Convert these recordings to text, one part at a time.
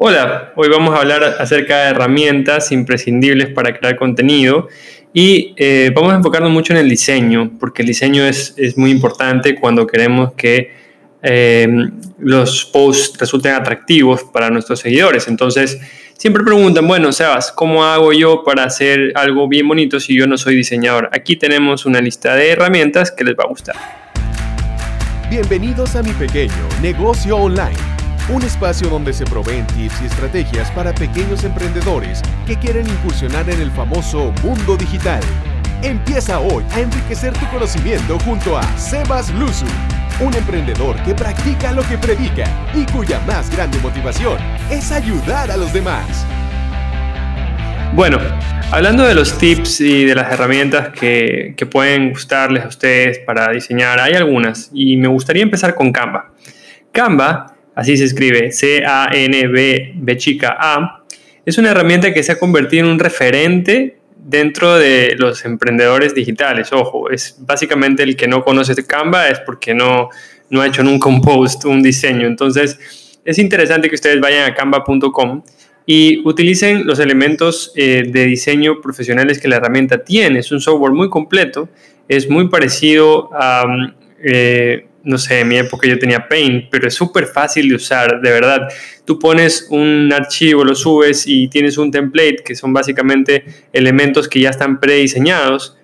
Hola, hoy vamos a hablar acerca de herramientas imprescindibles para crear contenido y eh, vamos a enfocarnos mucho en el diseño, porque el diseño es, es muy importante cuando queremos que eh, los posts resulten atractivos para nuestros seguidores. Entonces, siempre preguntan, bueno, Sebas, ¿cómo hago yo para hacer algo bien bonito si yo no soy diseñador? Aquí tenemos una lista de herramientas que les va a gustar. Bienvenidos a mi pequeño negocio online un espacio donde se proveen tips y estrategias para pequeños emprendedores que quieren incursionar en el famoso mundo digital. Empieza hoy a enriquecer tu conocimiento junto a Sebas Luzu, un emprendedor que practica lo que predica y cuya más grande motivación es ayudar a los demás. Bueno, hablando de los tips y de las herramientas que, pueden gustarles a ustedes para diseñar, hay algunas y me gustaría empezar con Canva. Canva así se escribe C-A-N-B chica A, es una herramienta que se ha convertido en un referente dentro de los emprendedores digitales. Ojo, es básicamente el que no conoce Canva es porque no, no ha hecho un post, un diseño. Entonces, es interesante que ustedes vayan a canva.com y utilicen los elementos eh, de diseño profesionales que la herramienta tiene. Es un software muy completo, es muy parecido a... Eh, no sé, en mi época yo tenía Paint, pero es súper fácil de usar, de verdad. Tú pones un archivo, lo subes y tienes un template que son básicamente elementos que ya están prediseñados.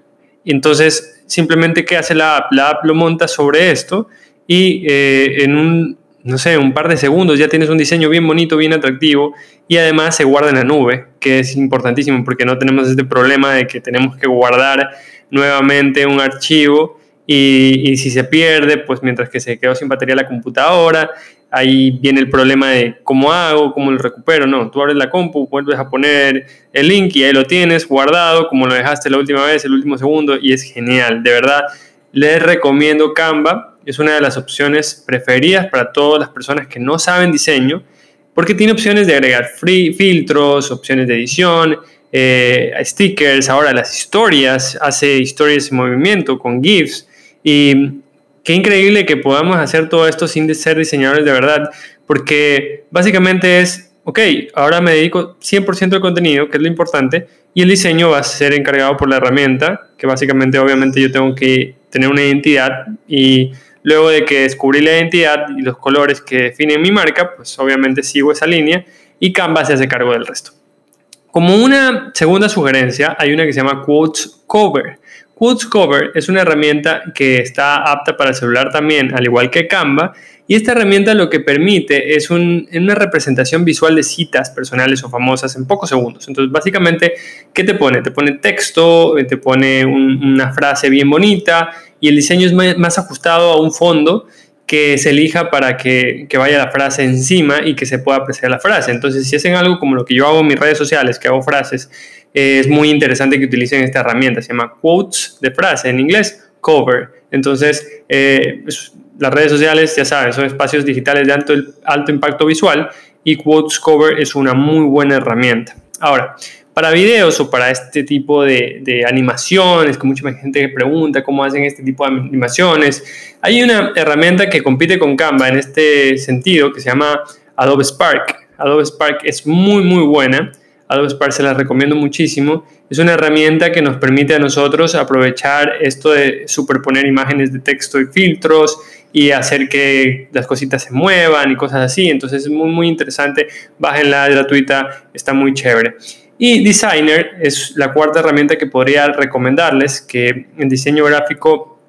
Entonces, simplemente, ¿qué hace la app? La app lo monta sobre esto y eh, en un, no sé, un par de segundos ya tienes un diseño bien bonito, bien atractivo y además se guarda en la nube, que es importantísimo porque no tenemos este problema de que tenemos que guardar nuevamente un archivo y, si se pierde, pues mientras que se quedó sin batería la computadora, ahí viene el problema de cómo hago, cómo lo recupero. No, tú abres la compu, vuelves a poner el link y ahí lo tienes guardado como lo dejaste la última vez, el último segundo, y es genial. De verdad, les recomiendo Canva. Es una de las opciones preferidas para todas las personas que no saben diseño, porque tiene opciones de agregar free, filtros, opciones de edición, eh, stickers, ahora las historias, hace historias en movimiento con GIFs y qué increíble que podamos hacer todo esto sin ser diseñadores de verdad, porque básicamente es, ok, ahora me dedico 100% al contenido, que es lo importante, y el diseño va a ser encargado por la herramienta, que básicamente obviamente yo tengo que tener una identidad y luego de que descubrí la identidad y los colores que definen mi marca, pues obviamente sigo esa línea y Canva se hace cargo del resto. Como una segunda sugerencia, hay una que se llama Quotes Cover. Quotes Cover es una herramienta que está apta para el celular también, al igual que Canva, y esta herramienta lo que permite es una representación visual de citas personales o famosas en pocos segundos. Entonces, básicamente, ¿qué te pone? Te pone texto, te pone una frase bien bonita y el diseño es más ajustado a un fondo que se elija para que, que, vaya la frase encima y que se pueda apreciar la frase. Entonces, si hacen algo como lo que yo hago en mis redes sociales, que hago frases, es muy interesante que utilicen esta herramienta. Se llama quotes de frase, en inglés, cover. Entonces, eh, las redes sociales, ya saben, son espacios digitales de alto, alto impacto visual y quotes cover es una muy buena herramienta. Ahora, para videos o para este tipo de, animaciones, que mucha gente pregunta cómo hacen este tipo de animaciones, hay una herramienta que compite con Canva en este sentido que se llama Adobe Spark. Adobe Spark es muy, muy buena. Adobe Spark se la recomiendo muchísimo. Es una herramienta que nos permite a nosotros aprovechar esto de superponer imágenes de texto y filtros y hacer que las cositas se muevan y cosas así. Entonces es muy, muy interesante. Bájenla, gratuita, está muy chévere. Y Designer es la cuarta herramienta que podría recomendarles, que en diseño gráfico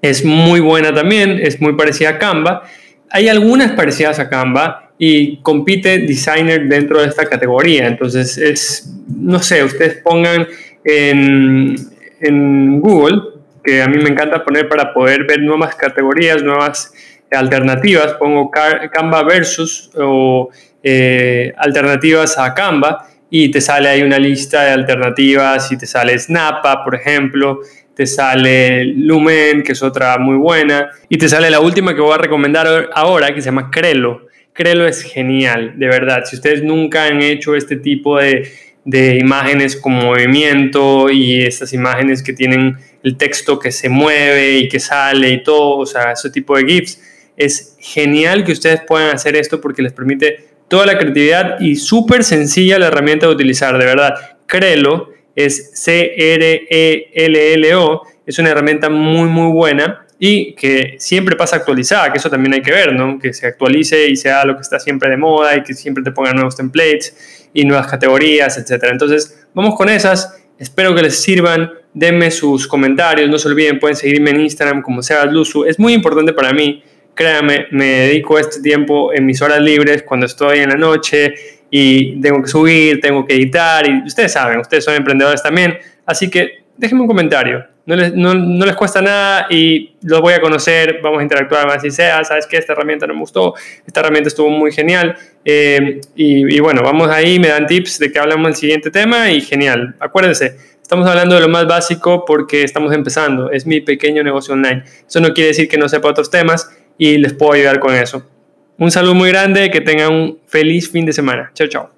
es muy buena también, es muy parecida a Canva. Hay algunas parecidas a Canva y compite Designer dentro de esta categoría. Entonces, es, no sé, ustedes pongan en, Google, que a mí me encanta poner para poder ver nuevas categorías, nuevas alternativas, pongo Canva versus o eh, alternativas a Canva y te sale ahí una lista de alternativas y te sale Snappa, por ejemplo, te sale Lumen, que es otra muy buena, y te sale la última que voy a recomendar ahora, que se llama Crelo. Crelo es genial, de verdad. Si ustedes nunca han hecho este tipo de, de imágenes con movimiento y estas imágenes que tienen el texto que se mueve y que sale y todo, o sea, ese tipo de GIFs, es genial que ustedes puedan hacer esto porque les permite toda la creatividad y súper sencilla la herramienta de utilizar, de verdad. Créelo, es C-R-E-L-L-O, es una herramienta muy, muy buena y que siempre pasa actualizada, que eso también hay que ver, ¿no? Que se actualice y sea lo que está siempre de moda y que siempre te pongan nuevos templates y nuevas categorías, etc. Entonces, vamos con esas. Espero que les sirvan. Denme sus comentarios. No se olviden, pueden seguirme en Instagram como Luzu. Es muy importante para mí. Créanme, me dedico este tiempo en mis horas libres cuando estoy en la noche y tengo que subir, tengo que editar y ustedes saben, ustedes son emprendedores también. Así que déjenme un comentario no les, no, no les, cuesta nada y los voy a conocer, vamos a interactuar más y sea, sabes que esta herramienta no me gustó, esta herramienta estuvo muy genial eh, y, bueno, vamos ahí, me dan tips de que hablamos del siguiente tema y genial. Acuérdense, estamos hablando de lo más básico porque estamos empezando, es mi pequeño negocio online. Eso no quiere decir que no sepa otros temas y les puedo ayudar con eso. Un saludo muy grande, que tengan un feliz fin de semana. Chao, chao.